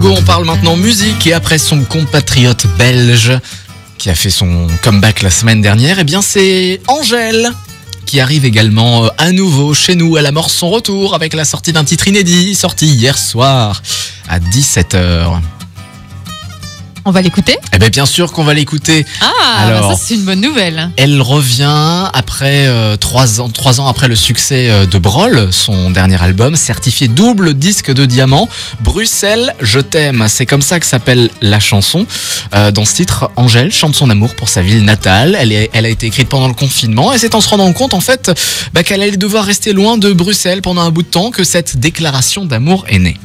On parle maintenant musique et après son compatriote belge qui a fait son comeback la semaine dernière, eh bien c'est Angèle qui arrive également euh, à nouveau chez nous. Elle amorce son retour avec la sortie d'un titre inédit sorti hier soir à 17h. On va l'écouter? Eh bien bien sûr qu'on va l'écouter. Ah, Alors. bah ça c'est une bonne nouvelle. Elle revient après euh, trois ans, trois ans après le succès euh, de Broll, son dernier album, certifié double disque de diamant. Bruxelles, je t'aime. C'est comme ça que s'appelle la chanson. Euh, dans ce titre, Angèle chante son amour pour sa ville natale. Elle, est- elle a été écrite pendant le confinement et c'est en se rendant compte en fait bah, qu'elle allait devoir rester loin de Bruxelles pendant un bout de temps que cette déclaration d'amour est née.